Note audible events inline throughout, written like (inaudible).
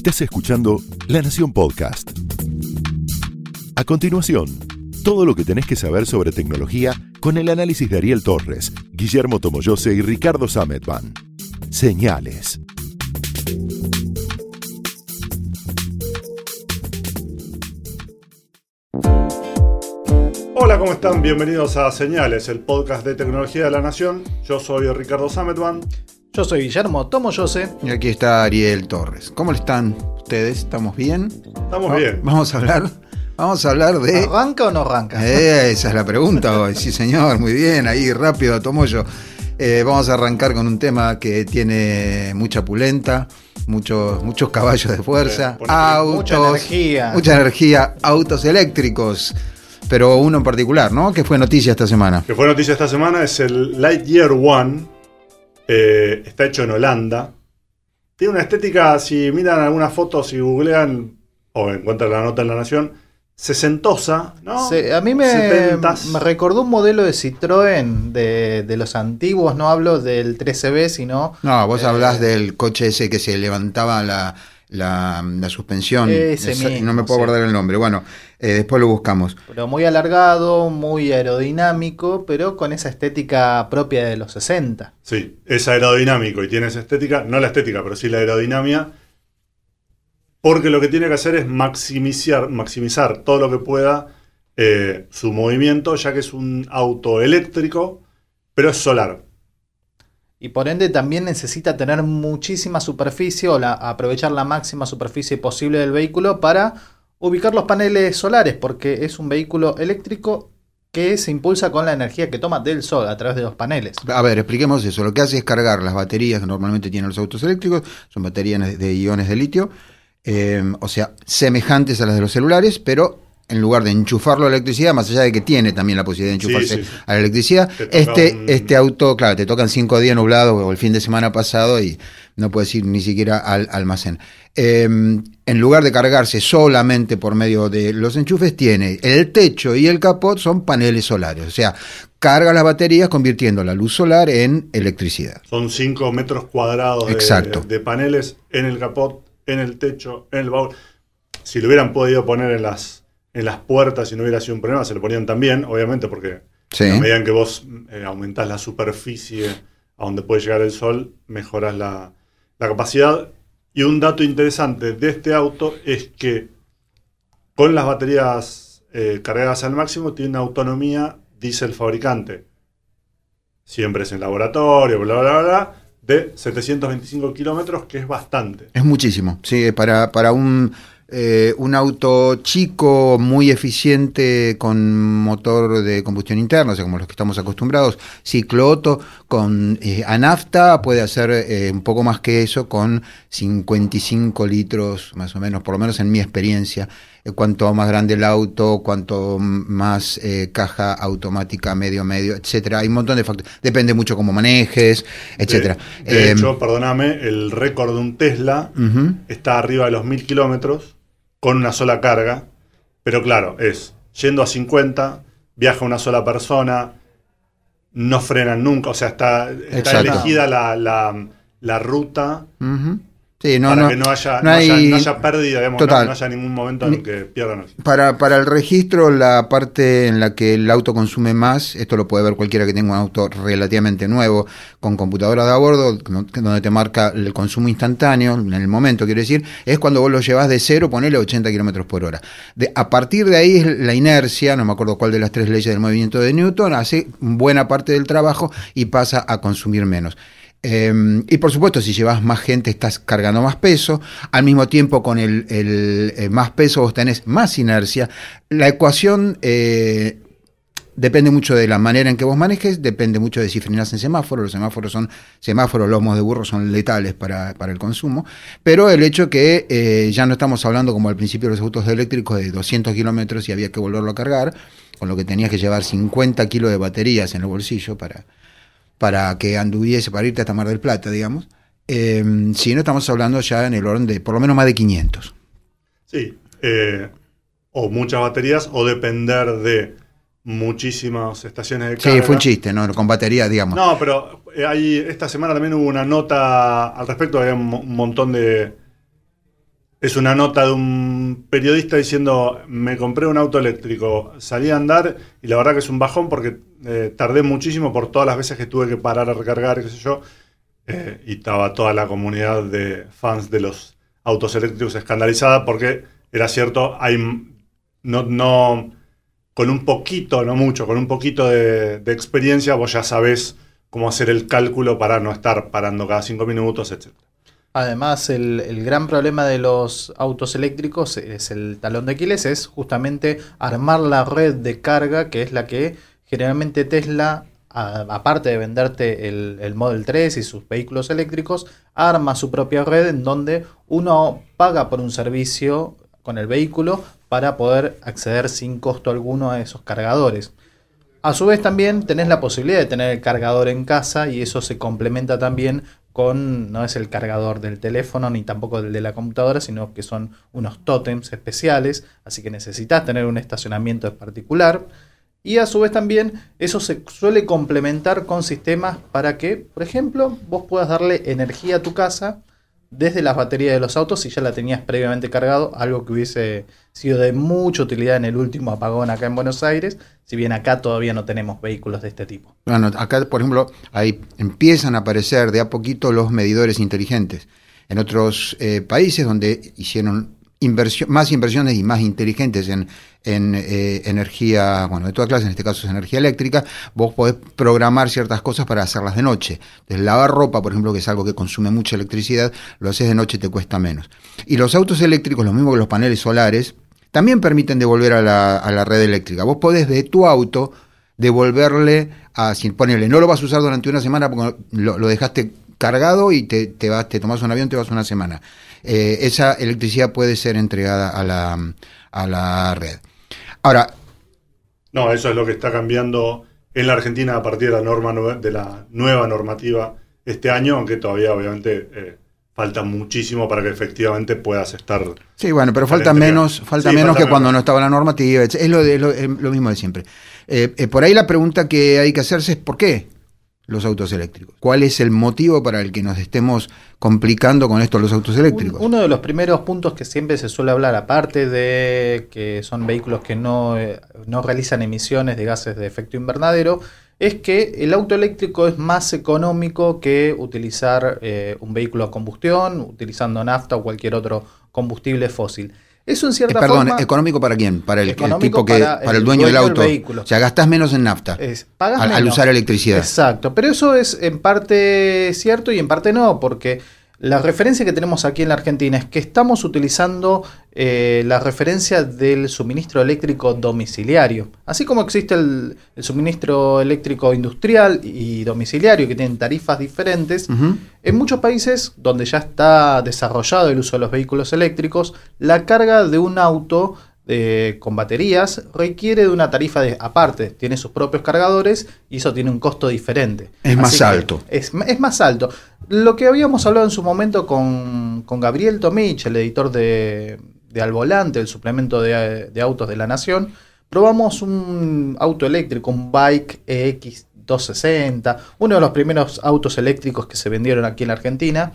Estás escuchando La Nación Podcast. A continuación, todo lo que tenés que saber sobre tecnología con el análisis de Ariel Torres, Guillermo Tomoyose y Ricardo Sametban. Señales. Hola, ¿cómo están? Bienvenidos a Señales, el podcast de tecnología de la Nación. Yo soy Ricardo Sametban. Yo soy Guillermo Tomoyose. Y aquí está Ariel Torres. ¿Cómo están ustedes? ¿Estamos bien? Estamos bien. Vamos a hablar. Vamos a hablar de. ¿Arranca o no arranca? Eh, esa es la pregunta hoy. Sí, señor, muy bien. Ahí rápido, Tomoyo. Eh, vamos a arrancar con un tema que tiene mucha pulenta, muchos, muchos caballos de fuerza, autos, mucha energía. mucha energía, autos eléctricos, pero uno en particular, ¿no? Que fue noticia esta semana. Que fue noticia esta semana es el Lightyear One. Eh, está hecho en Holanda. Tiene una estética, si miran algunas fotos, si googlean o encuentran la nota en La Nación, sesentosa, ¿no? Sí, a mí me, me recordó un modelo de Citroën de, de los antiguos, no hablo del 13B, sino... No, vos Eh, hablás del coche ese que se levantaba la, la, la suspensión. Ese Esa- mismo, no me puedo sí. acordar el nombre. Bueno, eh, después lo buscamos. Pero muy alargado, muy aerodinámico, pero con esa estética propia de los 60. Sí, es aerodinámico y tiene esa estética, no la estética, pero sí la aerodinámica, porque lo que tiene que hacer es maximizar, maximizar todo lo que pueda eh, su movimiento, ya que es un auto eléctrico, pero es solar. Y por ende también necesita tener muchísima superficie o la- aprovechar la máxima superficie posible del vehículo para ubicar los paneles solares, porque es un vehículo eléctrico que se impulsa con la energía que toma del sol a través de los paneles. A ver, expliquemos eso. Lo que hace es cargar las baterías que normalmente tienen los autos eléctricos, son baterías de iones de litio, eh, o sea, semejantes a las de los celulares, pero en lugar de enchufarlo a la electricidad, más allá de que tiene también la posibilidad de enchufarse sí, sí. a la electricidad, este, un- este auto, claro, te tocan cinco días nublados o el fin de semana pasado y no puedes ir ni siquiera al almacén. Eh, en lugar de cargarse solamente por medio de los enchufes, tiene el techo y el capot son paneles solares, o sea, carga las baterías convirtiendo la luz solar en electricidad. Son 5 metros cuadrados de paneles en el capot, en el techo, en el baúl. Si lo hubieran podido poner en las, en las puertas y no hubiera sido un problema, se lo ponían también, obviamente, porque Sí. a medida en que vos eh, aumentás la superficie a donde puede llegar el sol, mejoras la, la capacidad. Y un dato interesante de este auto es que con las baterías eh, cargadas al máximo tiene una autonomía, dice el fabricante, siempre es en laboratorio, bla, bla, bla, bla, de 725 kilómetros, que es bastante. Es muchísimo, sí, para, para un, eh, un auto chico, muy eficiente, con motor de combustión interna, o sea, como los que estamos acostumbrados, ciclo Otto, con eh, a nafta puede hacer eh, un poco más que eso, con 55 litros, más o menos, por lo menos en mi experiencia. Eh, cuanto más grande el auto, cuanto más caja automática, medio, medio, etcétera. Hay un montón de factores. Depende mucho cómo manejes, etcétera. De, de Eh, hecho, perdóname, el récord de un Tesla está arriba de los 1000 kilómetros con una sola carga. Pero claro, es yendo a 50, viaja una sola persona, no frenan nunca. O sea, está, está elegida la, la- la ruta. Sí, no, para no, que no haya, no no haya- hay- no haya pérdida, digamos, no- Total. no, haya ningún momento en el que pierdan. Para, para el registro, la parte en la que el auto consume más, esto lo puede ver cualquiera que tenga un auto relativamente nuevo, con computadora de a bordo, donde te marca el consumo instantáneo, en el momento, quiero decir, es cuando vos lo llevas de cero, ponele 80 kilómetros por hora. De, a partir de ahí, es la inercia, no me acuerdo cuál de las tres leyes del movimiento de Newton, hace buena parte del trabajo y pasa a consumir menos. Eh, y por supuesto, si llevas más gente, estás cargando más peso. Al mismo tiempo, con el, eh, más peso, vos tenés más inercia. La ecuación eh, depende mucho de la manera en que vos manejes, depende mucho de si frenás en semáforo. Los semáforos son semáforos, lomos de burro son letales para, para el consumo. Pero el hecho que eh, ya no estamos hablando como al principio de los autos eléctricos de 200 kilómetros y había que volverlo a cargar, con lo que tenías que llevar 50 kilos de baterías en el bolsillo para para que anduviese, para irte hasta Mar del Plata, digamos. Eh, si no estamos hablando ya en el orden de por lo menos más de 500. Sí, eh, o muchas baterías o depender de muchísimas estaciones de Sí, carga. fue un chiste, ¿no? Con batería, digamos. No, pero eh, hay, esta semana también hubo una nota al respecto, había un montón de, es una nota de un periodista diciendo, me compré un auto eléctrico, salí a andar y la verdad que es un bajón porque eh, tardé muchísimo por todas las veces que tuve que parar a recargar, qué sé yo, eh, y estaba toda la comunidad de fans de los autos eléctricos escandalizada porque era cierto, hay no, no con un poquito, no mucho, con un poquito de, de experiencia vos ya sabés cómo hacer el cálculo para no estar parando cada cinco minutos, etc. Además, el, gran problema de los autos eléctricos es el talón de Aquiles, es justamente armar la red de carga, que es la que generalmente Tesla, aparte de venderte el, el, Model 3 y sus vehículos eléctricos, arma su propia red en donde uno paga por un servicio con el vehículo para poder acceder sin costo alguno a esos cargadores. A su vez también tenés la posibilidad de tener el cargador en casa y eso se complementa también con, no es el cargador del teléfono ni tampoco el de la computadora, sino que son unos tótems especiales, así que necesitas tener un estacionamiento en particular. Y a su vez también eso se suele complementar con sistemas para que, por ejemplo, vos puedas darle energía a tu casa desde las baterías de los autos si ya la tenías previamente cargado, algo que hubiese sido de mucha utilidad en el último apagón acá en Buenos Aires, si bien acá todavía no tenemos vehículos de este tipo. Bueno, acá, por ejemplo, ahí empiezan a aparecer de a poquito los medidores inteligentes. En otros eh, países donde hicieron más inversiones y más inteligentes en, eh, energía, bueno, de toda clase, en este caso es energía eléctrica, vos podés programar ciertas cosas para hacerlas de noche. Entonces, lavar ropa, por ejemplo, que es algo que consume mucha electricidad, lo haces de noche te cuesta menos. Y los autos eléctricos, lo mismo que los paneles solares, también permiten devolver a la, a la red eléctrica. Vos podés de tu auto devolverle a, si no lo vas a usar durante una semana porque lo, lo dejaste cargado y te, te, vas, te tomas un avión, te vas una semana. Eh, esa electricidad puede ser entregada a la, a la red. Ahora. No, eso es lo que está cambiando en la Argentina a partir de la, norma, de la nueva normativa este año, aunque todavía obviamente eh, falta muchísimo para que efectivamente puedas estar. Sí, bueno, pero falta menos, falta menos que cuando no estaba la normativa. Es lo, de, lo, mismo de siempre. Eh, por ahí la pregunta que hay que hacerse es ¿por qué? los autos eléctricos? ¿Cuál es el motivo para el que nos estemos complicando con esto los autos eléctricos? uno de los primeros puntos que siempre se suele hablar, aparte de que son vehículos que no, eh, no realizan emisiones de gases de efecto invernadero, es que el auto eléctrico es más económico que utilizar eh, un vehículo a combustión, utilizando nafta o cualquier otro combustible fósil. Eso en cierta eh, perdón, ¿económico para quién? Para el, tipo que. Para, el, dueño, del auto. o sea, gastás menos en nafta. al, usar electricidad. Exacto. Pero eso es en parte cierto y en parte no, porque la referencia que tenemos aquí en la Argentina es que estamos utilizando eh, la referencia del suministro eléctrico domiciliario. Así como existe el, suministro eléctrico industrial y domiciliario, que tienen tarifas diferentes, en muchos países donde ya está desarrollado el uso de los vehículos eléctricos, la carga de un auto con baterías requiere de una tarifa de, aparte, tiene sus propios cargadores y eso tiene un costo diferente. Es más alto. Es, más alto. Lo que habíamos hablado en su momento con, Gabriel Tomich, el editor de, de Al Volante, el suplemento de, de, autos de la Nación, probamos un auto eléctrico, un Bike EX260, uno de los primeros autos eléctricos que se vendieron aquí en la Argentina.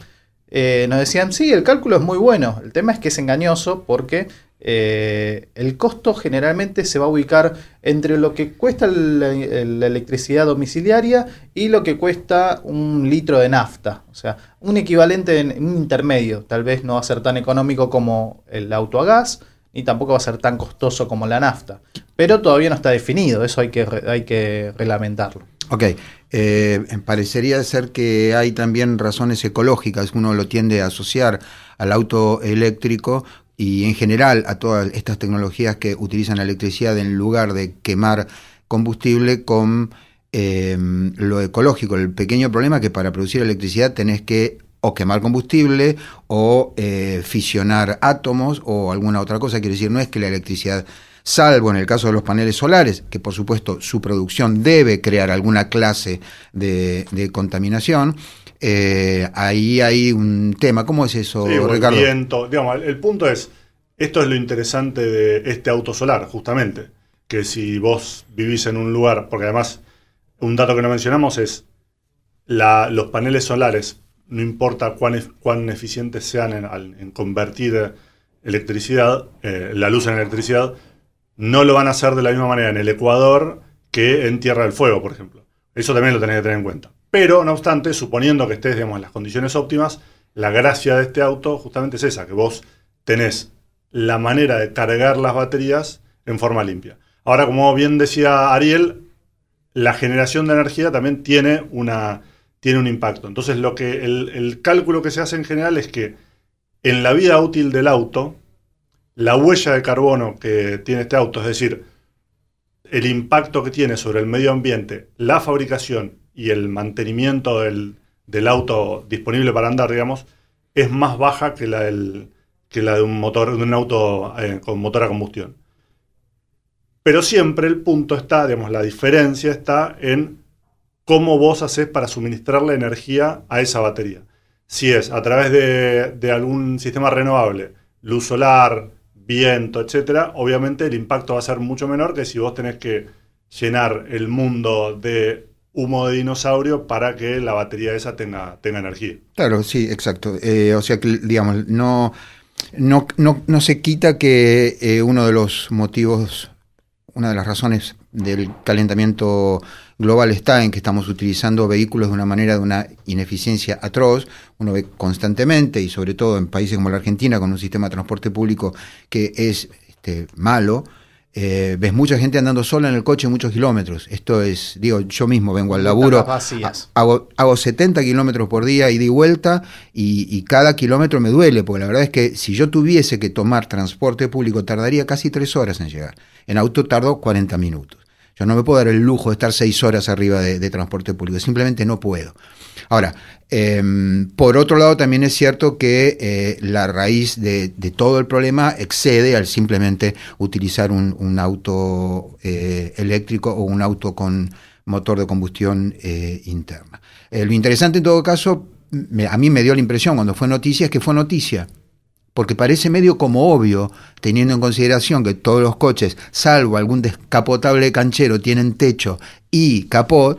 Eh, nos decían, sí, el cálculo es muy bueno. El tema es que es engañoso porque eh, el costo generalmente se va a ubicar entre lo que cuesta la, electricidad domiciliaria y lo que cuesta un litro de nafta. O sea, un equivalente en, un intermedio. Tal vez no va a ser tan económico como el auto a gas, ni tampoco va a ser tan costoso como la nafta. Pero todavía no está definido, eso hay que, hay que reglamentarlo. Ok, eh, parecería ser que hay también razones ecológicas, uno lo tiende a asociar al auto eléctrico y en general a todas estas tecnologías que utilizan la electricidad en lugar de quemar combustible con eh, lo ecológico. El pequeño problema es que para producir electricidad tenés que o quemar combustible o eh, fisionar átomos o alguna otra cosa. Quiere decir, no es que la electricidad, salvo en el caso de los paneles solares, que por supuesto su producción debe crear alguna clase de, de contaminación, eh, ahí hay un tema. ¿Cómo es eso, Ricardo? el punto es, esto es lo interesante de este auto solar, justamente, que si vos vivís en un lugar, porque además un dato que no mencionamos es los paneles solares, no importa cuán, cuán eficientes sean en, convertir electricidad, eh, la luz en electricidad, no lo van a hacer de la misma manera en el Ecuador que en Tierra del Fuego, por ejemplo. Eso también lo tenés que tener en cuenta. Pero, no obstante, suponiendo que estés digamos, en las condiciones óptimas, la gracia de este auto justamente es esa, que vos tenés la manera de cargar las baterías en forma limpia. Ahora, como bien decía Ariel, la generación de energía también tiene, una, tiene un impacto. Entonces, lo que el, cálculo que se hace en general es que en la vida útil del auto, la huella de carbono que tiene este auto, es decir, el impacto que tiene sobre el medio ambiente, la fabricación y el mantenimiento del, auto disponible para andar, digamos, es más baja que la, del, que la de un motor, de un auto eh, con motor a combustión. Pero siempre el punto está, digamos, la diferencia está en cómo vos haces para suministrarle energía a esa batería. Si es a través de, de algún sistema renovable, luz solar, viento, etcétera, obviamente el impacto va a ser mucho menor que si vos tenés que llenar el mundo de humo de dinosaurio para que la batería esa tenga, tenga energía. Claro, sí, exacto. Eh, o sea que, digamos, no, no, no, se quita que eh, uno de los motivos, una de las razones del calentamiento global está en que estamos utilizando vehículos de una manera de una ineficiencia atroz. Uno ve constantemente, y sobre todo en países como la Argentina, con un sistema de transporte público que es este, malo, eh, ves mucha gente andando sola en el coche muchos kilómetros. Esto es, digo, yo mismo vengo al laburo, hago, hago 70 kilómetros por día y di vuelta y, cada kilómetro me duele, porque la verdad es que si yo tuviese que tomar transporte público tardaría casi tres horas en llegar. En auto tardo 40 minutos. Yo no me puedo dar el lujo de estar seis horas arriba de transporte público, simplemente no puedo. Ahora, em, por otro lado, también es cierto que eh, la raíz de, todo el problema excede al simplemente utilizar un, auto eh, eléctrico o un auto con motor de combustión eh, interna. lo interesante en todo caso, a mí me dio la impresión cuando fue noticia, es que fue noticia porque parece medio como obvio, teniendo en consideración que todos los coches, salvo algún descapotable canchero, tienen techo y capot,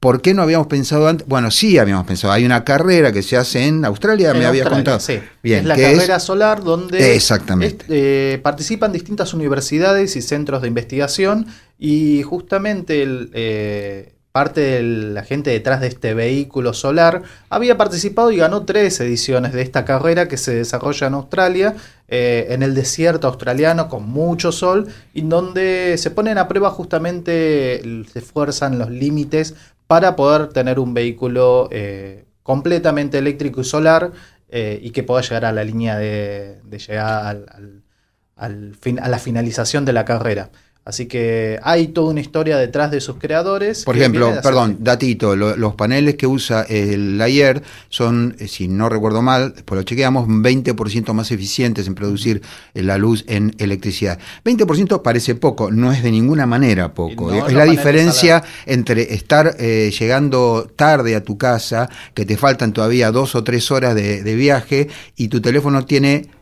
¿Por qué no habíamos pensado antes? Bueno, sí habíamos pensado. Hay una carrera que se hace en Australia, me había contado. Sí. Bien, es la carrera solar donde Exactamente. Eh, participan distintas universidades y centros de investigación y justamente el, eh, parte de la gente detrás de este vehículo solar había participado y ganó tres ediciones de esta carrera que se desarrolla en Australia, eh, en el desierto australiano con mucho sol, y donde se ponen a prueba justamente, se esfuerzan los límites para poder tener un vehículo eh, completamente eléctrico y solar eh, y que pueda llegar a la línea de, llegar al, fin, a la finalización de la carrera. Así que hay toda una historia detrás de sus creadores. Por ejemplo, perdón, datito, los paneles que usa el Ayer son, eh, si no recuerdo mal, después lo chequeamos, 20% más eficientes en producir la luz en electricidad. 20% parece poco, no es de ninguna manera poco. es la diferencia entre estar eh, llegando tarde a tu casa, que te faltan todavía dos o tres horas de viaje, y tu teléfono tiene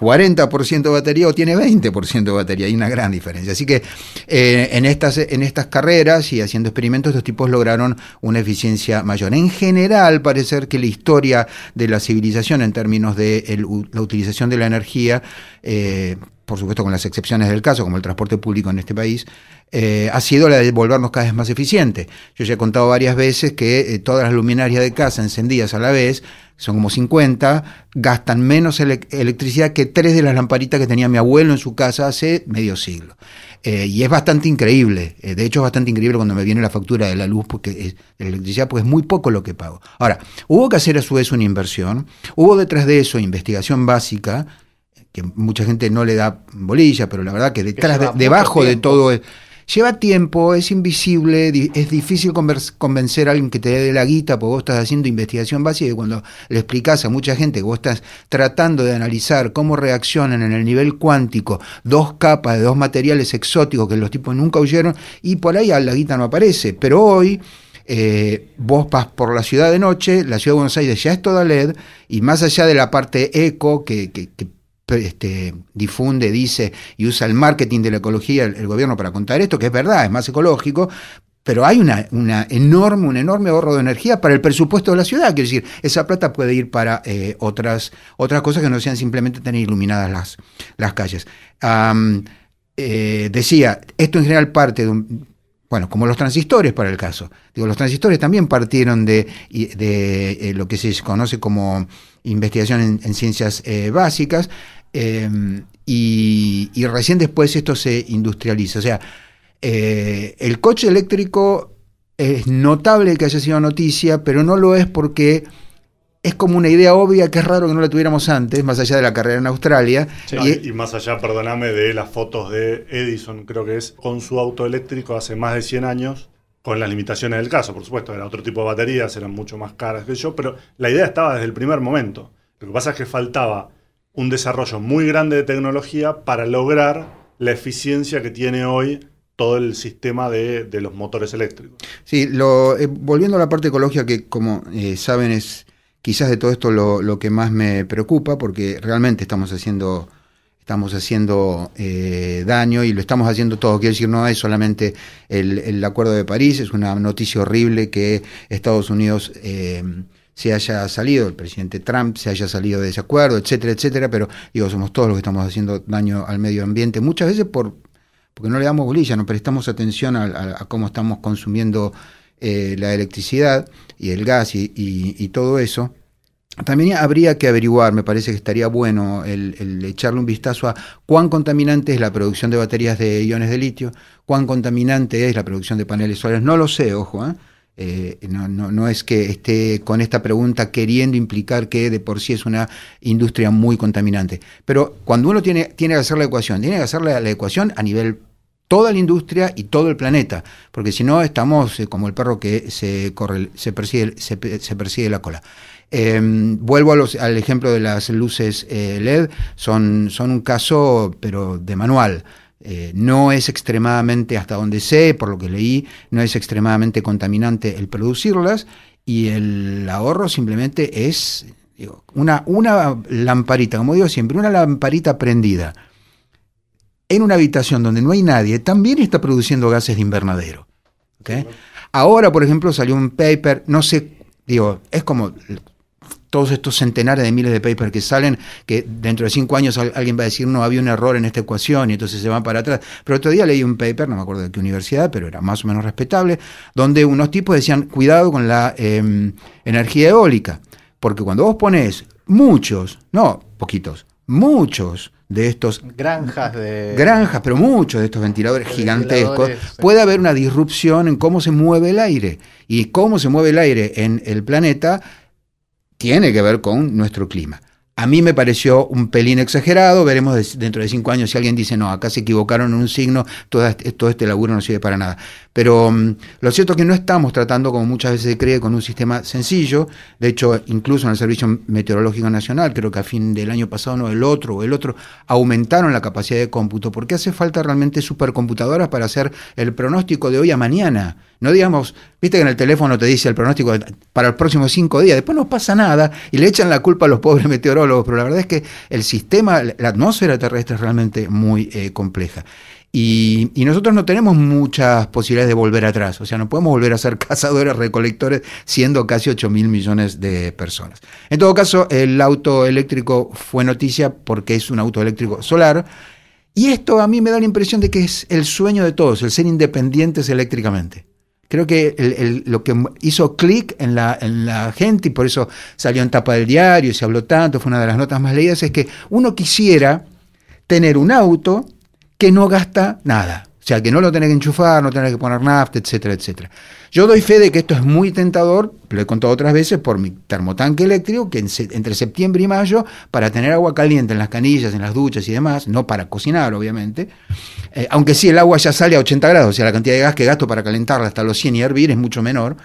40% de batería o tiene 20% de batería. Hay una gran diferencia. Así que eh, en, estas, en estas carreras y haciendo experimentos, estos tipos lograron una eficiencia mayor. En general, parece que la historia de la civilización en términos de la utilización de la energía, eh, por supuesto con las excepciones del caso, como el transporte público en este país, eh, ha sido la de volvernos cada vez más eficientes. Yo ya he contado varias veces que todas las luminarias de casa encendidas a la vez son como 50, gastan menos electricidad que tres de las lamparitas que tenía mi abuelo en su casa hace medio siglo. Eh, y es bastante increíble, eh, de hecho es bastante increíble cuando me viene la factura de la luz, porque de la electricidad, porque es muy poco lo que pago. Ahora, hubo que hacer a su vez una inversión, hubo detrás de eso investigación básica, que mucha gente no le da bolilla, pero la verdad que detrás, debajo de todo... Es, Lleva tiempo, es invisible, es difícil convencer a alguien que te dé la guita porque vos estás haciendo investigación básica y cuando le explicás a mucha gente que vos estás tratando de analizar cómo reaccionan en el nivel cuántico dos capas de dos materiales exóticos que los tipos nunca oyeron y por ahí la guita no aparece. Pero hoy... Eh, vos vas por la ciudad de noche, la ciudad de Buenos Aires ya es toda LED, y más allá de la parte eco que, que este, difunde, dice y usa el marketing de la ecología el, gobierno para contar esto, que es verdad, es más ecológico, pero hay una, una, enorme, un enorme ahorro de energía para el presupuesto de la ciudad. Quiero decir, esa plata puede ir para eh, otras, otras cosas que no sean simplemente tener iluminadas las, las calles. Eh, decía, esto en general parte de un, bueno, como los transistores para el caso. Digo, los transistores también partieron de, de lo que se conoce como investigación en, ciencias básicas. Y, y, recién después esto se industrializa. O sea, eh, el coche eléctrico es notable que haya sido noticia, pero no lo es porque es como una idea obvia que es raro que no la tuviéramos antes, más allá de la carrera en Australia. y, más allá, perdóname, de las fotos de Edison, creo que es, con su auto eléctrico hace más de 100 años, con las limitaciones del caso, por supuesto, era otro tipo de baterías, eran mucho más caras que yo, pero la idea estaba desde el primer momento. Lo que pasa es que faltaba un desarrollo muy grande de tecnología para lograr la eficiencia que tiene hoy todo el sistema de, los motores eléctricos. Sí, lo, eh, volviendo a la parte ecológica, que como eh, saben es quizás de todo esto lo, que más me preocupa, porque realmente estamos haciendo, estamos haciendo eh, daño y lo estamos haciendo todo. Quiero decir, no es solamente el, Acuerdo de París, es una noticia horrible que Estados Unidos se haya salido, el presidente Trump se haya salido de ese acuerdo, etcétera, etcétera, pero digo, somos todos los que estamos haciendo daño al medio ambiente, muchas veces por porque no le damos bolilla, no prestamos atención a, cómo estamos consumiendo eh, la electricidad y el gas y, todo eso. También habría que averiguar, me parece que estaría bueno el, echarle un vistazo a cuán contaminante es la producción de baterías de iones de litio, cuán contaminante es la producción de paneles solares. No lo sé, ojo, ¿eh? Eh, no, no, es que esté con esta pregunta queriendo implicar que de por sí es una industria muy contaminante. Pero cuando uno tiene, tiene que hacer la ecuación, tiene que hacer la, ecuación a nivel toda la industria y todo el planeta, porque si no estamos eh, como el perro que se, corre, se, persigue, se, persigue la cola. Em, vuelvo al ejemplo de las luces eh, LED, son, son un caso, pero de manual. Eh, no es extremadamente, hasta donde sé, por lo que leí, no es extremadamente contaminante el producirlas y el ahorro simplemente es una, una lamparita, como digo siempre, una lamparita prendida en una habitación donde no hay nadie, también está produciendo gases de invernadero. Ahora, por ejemplo, salió un paper, no sé, digo, es como todos estos centenares de miles de papers que salen, que dentro de cinco años alguien va a decir, no, había un error en esta ecuación y entonces se van para atrás. Pero otro día leí un paper, no me acuerdo de qué universidad, pero era más o menos respetable, donde unos tipos decían, cuidado con la em, energía eólica, porque cuando vos pones muchos, no poquitos, muchos de estos granjas de granjas, pero muchos de estos ventiladores gigantescos, puede haber una disrupción en cómo se mueve el aire y cómo se mueve el aire en el planeta tiene que ver con nuestro clima. A mí me pareció un pelín exagerado, veremos dentro de cinco años si alguien dice, no, acá se equivocaron en un signo, todo este, laburo no sirve para nada. Pero mm, lo cierto es que no estamos tratando, como muchas veces se cree, con un sistema sencillo. De hecho, incluso en el Servicio Meteorológico Nacional, creo que a fin del año pasado, no, el otro o el otro, aumentaron la capacidad de cómputo, porque hace falta realmente supercomputadoras para hacer el pronóstico de hoy a mañana. No digamos, viste que en el teléfono te dice el pronóstico para los próximos cinco días, después no pasa nada y le echan la culpa a los pobres meteorólogos, pero la verdad es que el sistema, la atmósfera terrestre es realmente muy eh, compleja. Y, nosotros no tenemos muchas posibilidades de volver atrás, o sea, no podemos volver a ser (laughs) cazadores, recolectores, siendo casi 8 mil millones de personas. En todo caso, el auto eléctrico fue noticia porque es un auto eléctrico solar, y esto a mí me da la impresión de que es el sueño de todos, el ser independientes eléctricamente. Creo que lo que hizo clic en la, en la gente, y por eso salió en tapa del diario y se habló tanto, fue una de las notas más leídas, es que uno quisiera tener un auto que no gasta nada. O sea, que no lo tenés que enchufar, no tenés que poner nafta, etcétera, etcétera. Yo doy fe de que esto es muy tentador, lo he contado otras veces, por mi termotanque eléctrico, que entre septiembre y mayo, para tener agua caliente en las canillas, en las duchas y demás, no para cocinar, obviamente, eh, aunque sí el agua ya sale a 80 grados, o sea, la cantidad de gas que gasto para calentarla hasta los 100 y hervir es mucho menor,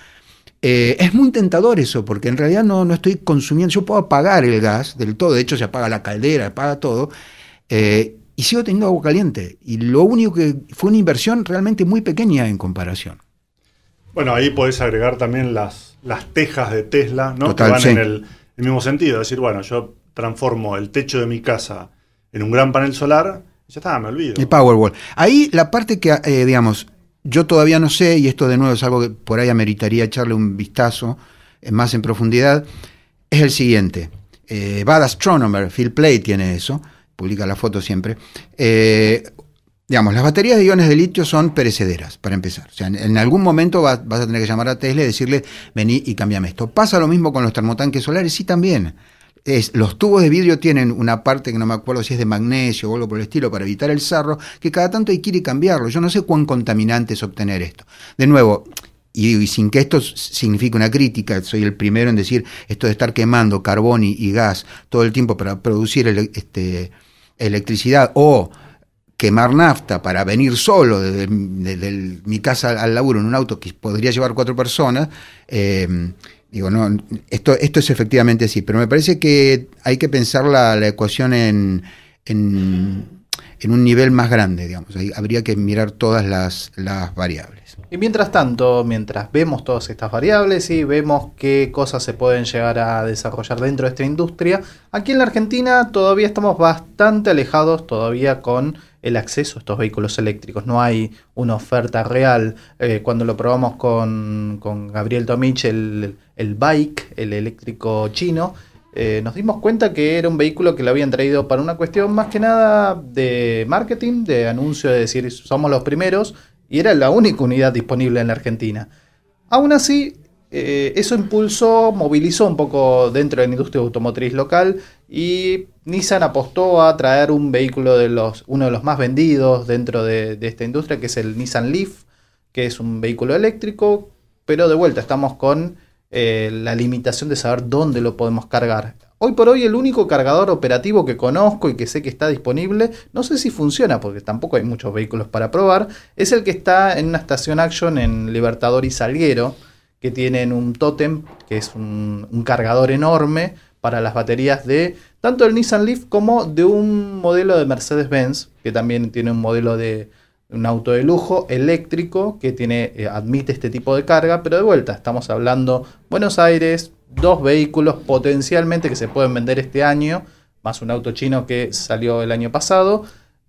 eh, es muy tentador eso, porque en realidad no, no estoy consumiendo, yo puedo apagar el gas del todo, de hecho se apaga la caldera, apaga todo, eh, y sigo teniendo agua caliente. Y lo único que fue una inversión realmente muy pequeña en comparación. Bueno, ahí podés agregar también las, las tejas de Tesla, ¿no? que van en el, mismo sentido. Es decir, bueno, yo transformo el techo de mi casa en un gran panel solar, ya está, me olvido. El Powerwall. Ahí la parte que, eh, digamos, yo todavía no sé, y esto de nuevo es algo que por ahí ameritaría echarle un vistazo eh, más en profundidad, es el siguiente. Eh, Bad Astronomer, Phil Play tiene eso, publica la foto siempre. Eh, digamos, las baterías de iones de litio son perecederas, para empezar. O sea, en, algún momento vas a tener que llamar a Tesla y decirle, vení y cambiame esto. ¿Pasa lo mismo con los termotanques solares? Sí, también. Los tubos de vidrio tienen una parte que no me acuerdo si es de magnesio o algo por el estilo para evitar el sarro, que cada tanto hay que ir y cambiarlo. Yo no sé cuán contaminante es obtener esto. De nuevo, y, sin que esto signifique una crítica, soy el primero en decir esto de estar quemando carbón y, gas todo el tiempo para producir este, electricidad o quemar nafta para venir solo desde, mi casa al laburo en un auto que podría llevar cuatro personas, eh, digo, no, esto, esto es efectivamente así, pero me parece que hay que pensar la, ecuación en, en, un nivel más grande, digamos, habría que mirar todas las, las variables. Y mientras tanto, mientras vemos todas estas variables y vemos qué cosas se pueden llegar a desarrollar dentro de esta industria, aquí en la Argentina todavía estamos bastante alejados todavía con el acceso a estos vehículos eléctricos. No hay una oferta real. Eh, cuando lo probamos con, Gabriel Tomich, el, el, bike, el eléctrico chino, eh, nos dimos cuenta que era un vehículo que lo habían traído para una cuestión más que nada de marketing, de anuncio, de decir somos los primeros, y era la única unidad disponible en la Argentina. Aún así, eh, eso impulsó, movilizó un poco dentro de la industria automotriz local y Nissan apostó a traer un vehículo de los, uno de los más vendidos dentro de, esta industria, que es el Nissan Leaf, que es un vehículo eléctrico, pero de vuelta estamos con eh, la limitación de saber dónde lo podemos cargar. Hoy por hoy el único cargador operativo que conozco y que sé que está disponible, no sé si funciona porque tampoco hay muchos vehículos para probar, es el que está en una estación Action en Libertador y Salguero, que tienen un tótem, que es un, cargador enorme para las baterías de tanto el Nissan Leaf como de un modelo de Mercedes-Benz, que también tiene un modelo de un auto de lujo eléctrico que tiene, eh, admite este tipo de carga, pero de vuelta, estamos hablando Buenos Aires, dos vehículos potencialmente que se pueden vender este año, más un auto chino que salió el año pasado,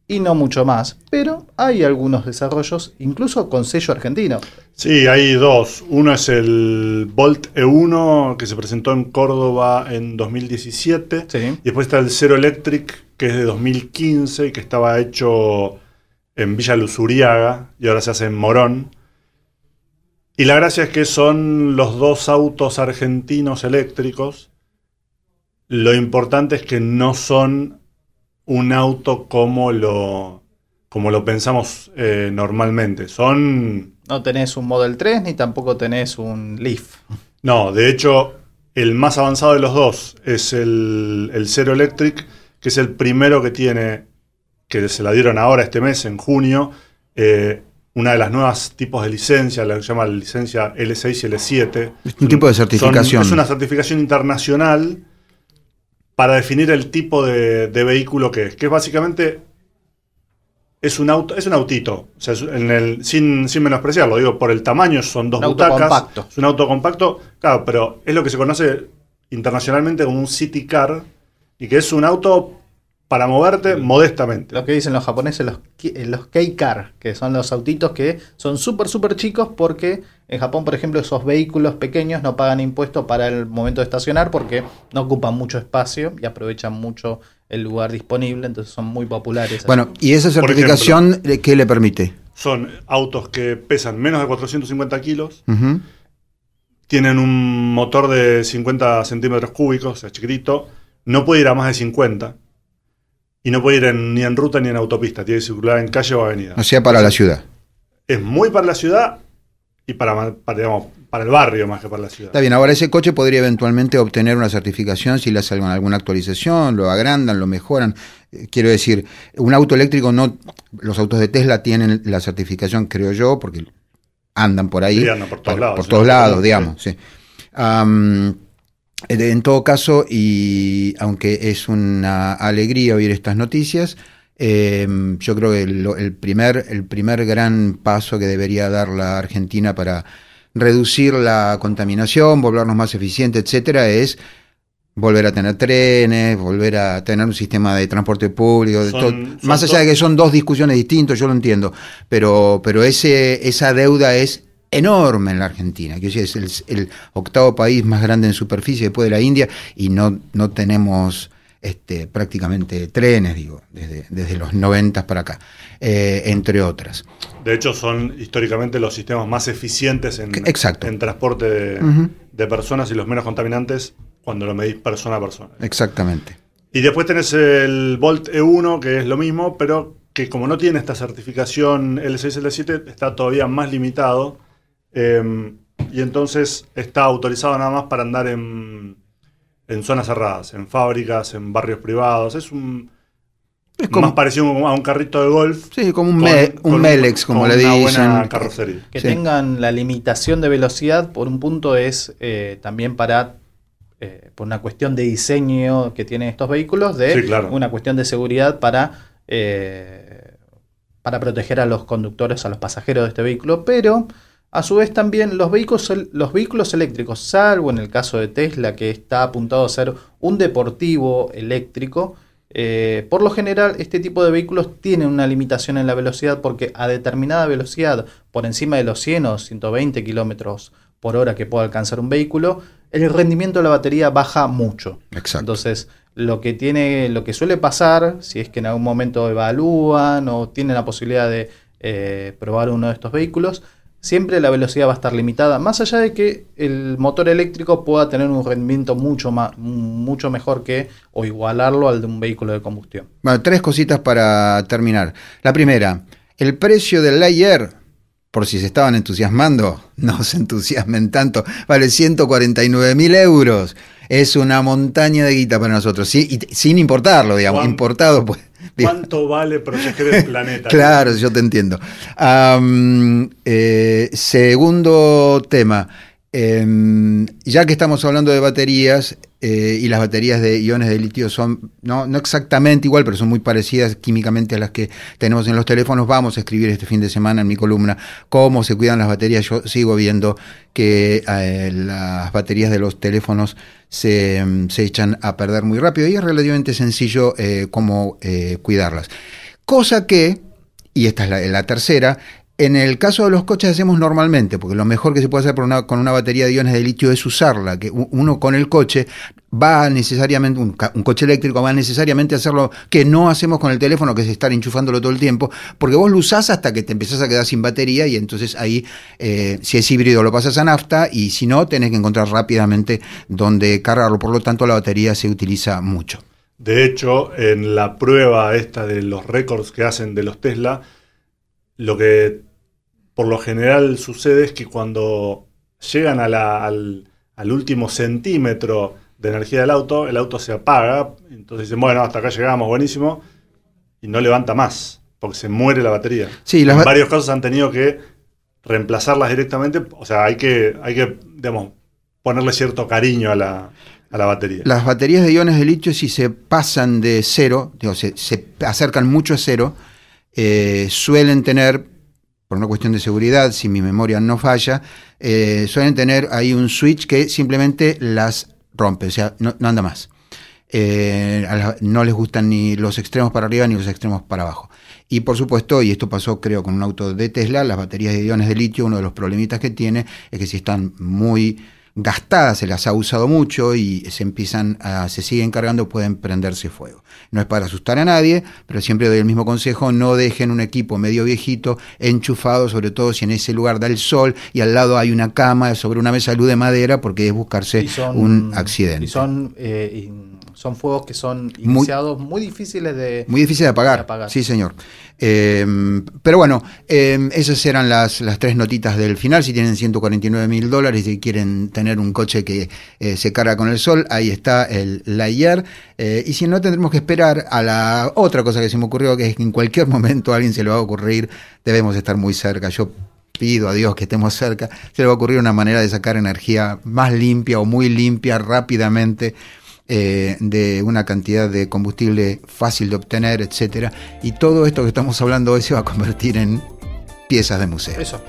y no mucho más. Pero hay algunos desarrollos, incluso con sello argentino. Sí, hay dos. Uno es el Volt E1 que se presentó en Córdoba en 2017. Y después está el Zero Electric que es de 2015 y que estaba hecho en Villa Luzuriaga y ahora se hace en Morón. Y la gracia es que son los dos autos argentinos eléctricos. Lo importante es que no son un auto como lo, como lo pensamos eh, normalmente. Son. No tenés un Model 3 ni tampoco tenés un Leaf. No, de hecho, el más avanzado de los dos es el, el Zero Electric, que es el primero que tiene, que se la dieron ahora este mes, en junio, eh, una de las nuevas tipos de licencia, la que se llama licencia L6 y L7. Es un tipo de certificación. es una certificación internacional para definir el tipo de, vehículo que es, que es básicamente es un auto, es un autito, o sea, en el, sin, sin menospreciarlo, digo, por el tamaño son dos butacas, es un auto compacto, claro, pero es lo que se conoce internacionalmente como un city car y que es un auto para moverte modestamente. Lo que dicen los japoneses, los, los K-Car, que son los autitos que son súper, súper chicos porque en Japón, por ejemplo, esos vehículos pequeños no pagan impuestos para el momento de estacionar porque no ocupan mucho espacio y aprovechan mucho el lugar disponible, entonces son muy populares. Bueno, ¿y esa certificación qué le permite? Son autos que pesan menos de 450 kilos, tienen un motor de 50 centímetros cúbicos, o sea, chiquitito, no puede ir a más de 50 y no puede ir ni en ruta ni en autopista, tiene que circular en calle o avenida. O sea, para la ciudad. Es muy para la ciudad y para, digamos, para el barrio más que para la ciudad. Está bien, ahora ese coche podría eventualmente obtener una certificación si le hacen alguna actualización, lo agrandan, lo mejoran. Eh, quiero decir, un auto eléctrico no, los autos de Tesla tienen la certificación, creo yo, porque andan por ahí. andan por todos lados. Por todos lados, digamos, sí. En todo caso, y aunque es una alegría oír estas noticias, em, yo creo que el, primer, el primer gran paso que debería dar la Argentina para reducir la contaminación, volvernos más eficientes, etcétera, es volver a tener trenes, volver a tener un sistema de transporte público. de Son- todo. son Más allá de que son dos discusiones distintas, yo lo entiendo, pero, pero ese, esa deuda es enorme en la Argentina, que es el, el octavo país más grande en superficie después de la India y no, no tenemos este, prácticamente trenes, digo, desde, desde los 90 para acá, eh, entre otras. De hecho, son históricamente los sistemas más eficientes en, Exacto. en transporte de, personas y los menos contaminantes cuando lo medís persona a persona. Exactamente. Y después tenés el Volt E1, que es lo mismo, pero que como no tiene esta certificación L6, L7, está todavía más limitado. eh, y entonces está autorizado nada más para andar en, en zonas cerradas, en fábricas, en barrios privados. Es un Es como, más parecido a un carrito de golf. sí, como un, con- me- un con Melex, como con le una dicen. buena carrocería. Que Sí. tengan la limitación de velocidad, por un punto, es eh, también para. eh, por una cuestión de diseño que tienen estos vehículos, de Sí, claro. una cuestión de seguridad para, eh, para proteger a los conductores, a los pasajeros de este vehículo, pero a su vez también los vehículos, los vehículos eléctricos, salvo en el caso de Tesla, que está apuntado a ser un deportivo eléctrico, eh, por lo general este tipo de vehículos tienen una limitación en la velocidad porque a determinada velocidad, por encima de los 100 o 120 kilómetros por hora que pueda alcanzar un vehículo, el rendimiento de la batería baja mucho. Exacto. Entonces, lo que tiene, lo que suele pasar, si es que en algún momento evalúan o tienen la posibilidad de eh, probar uno de estos vehículos, siempre la velocidad va a estar limitada, más allá de que el motor eléctrico pueda tener un rendimiento mucho más, mucho mejor que o igualarlo al de un vehículo de combustión. Bueno, tres cositas para terminar. La primera, el precio del Layer, por si se estaban entusiasmando, (laughs) no se entusiasmen tanto, vale 149 mil euros. Es una montaña de guita para nosotros, sí, y sin importarlo, digamos, Juan, importado, pues. ¿Cuánto vale proteger el planeta? Claro, yo te entiendo. Am, eh, segundo tema. Em, ya que estamos hablando de baterías eh, y las baterías de iones de litio son no, no exactamente igual, pero son muy parecidas químicamente a las que tenemos en los teléfonos, vamos a escribir este fin de semana en mi columna cómo se cuidan las baterías. Yo sigo viendo que eh, las baterías de los teléfonos se, em, se echan a perder muy rápido y es relativamente sencillo eh, cómo cuidarlas. Cosa que, y esta es la tercera, en el caso de los coches hacemos normalmente, porque lo mejor que se puede hacer con una batería de iones de litio es usarla, que uno con el coche va necesariamente, un coche eléctrico va necesariamente a hacerlo que no hacemos con el teléfono, que es estar enchufándolo todo el tiempo, porque vos lo usás hasta que te empezás a quedar sin batería y entonces ahí, eh, si es híbrido, lo pasas a nafta y si no, tenés que encontrar rápidamente donde cargarlo. Por lo tanto, la batería se utiliza mucho. De hecho, en la prueba esta de los récords que hacen de los Tesla, lo que por lo general sucede es que cuando llegan a la- al, al último centímetro de energía del auto, el auto se apaga, entonces dicen, bueno, hasta acá llegamos, buenísimo, y no levanta más, porque se muere la batería. Sí, las en varios casos han tenido que reemplazarlas directamente, o sea, hay que, hay que digamos, ponerle cierto cariño a la, a la batería. Las baterías de iones de litio, si se pasan de cero, digo, se, se acercan mucho a cero, eh, suelen tener, por una cuestión de seguridad, si mi memoria no falla, eh, suelen tener ahí un switch que simplemente las rompe, o sea, no, anda más. Eh, no les gustan ni los extremos para arriba ni los extremos para abajo. Y por supuesto, y esto pasó creo con un auto de Tesla, las baterías de iones de litio, uno de los problemitas que tiene es que si están muy gastadas, se las ha usado mucho y se empiezan a, se siguen cargando, pueden prenderse fuego. No es para asustar a nadie, pero siempre doy el mismo consejo, no dejen un equipo medio viejito enchufado, sobre todo si en ese lugar da el sol y al lado hay una cama sobre una mesa de luz de madera, porque es buscarse son- un accidente. Y son, eh, in- son fuegos que son iniciados muy, difíciles de, Muy difícil de apagar. de apagar. Sí, señor. Eh, pero bueno, eh, esas eran las, las tres notitas del final. Si tienen 149 mil dólares y quieren tener un coche que eh, se carga con el sol, ahí está el Layer. Eh, y si no, tendremos que esperar a la otra cosa que se me ocurrió, que es que en cualquier (laughs) momento a alguien se le va a ocurrir, debemos estar muy cerca. Yo pido a Dios que estemos cerca, se le va a ocurrir una manera de sacar energía más limpia o muy limpia rápidamente eh, de una cantidad de combustible fácil de obtener, etcétera. Y todo esto que estamos hablando hoy se va a convertir en piezas de museo. Eso.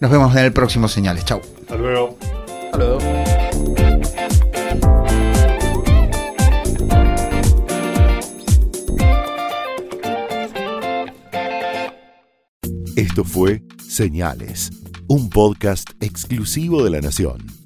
Nos vemos en el próximo Señales. Chau. Hasta luego. Hasta luego. Esto fue Señales, un podcast exclusivo de la Nación.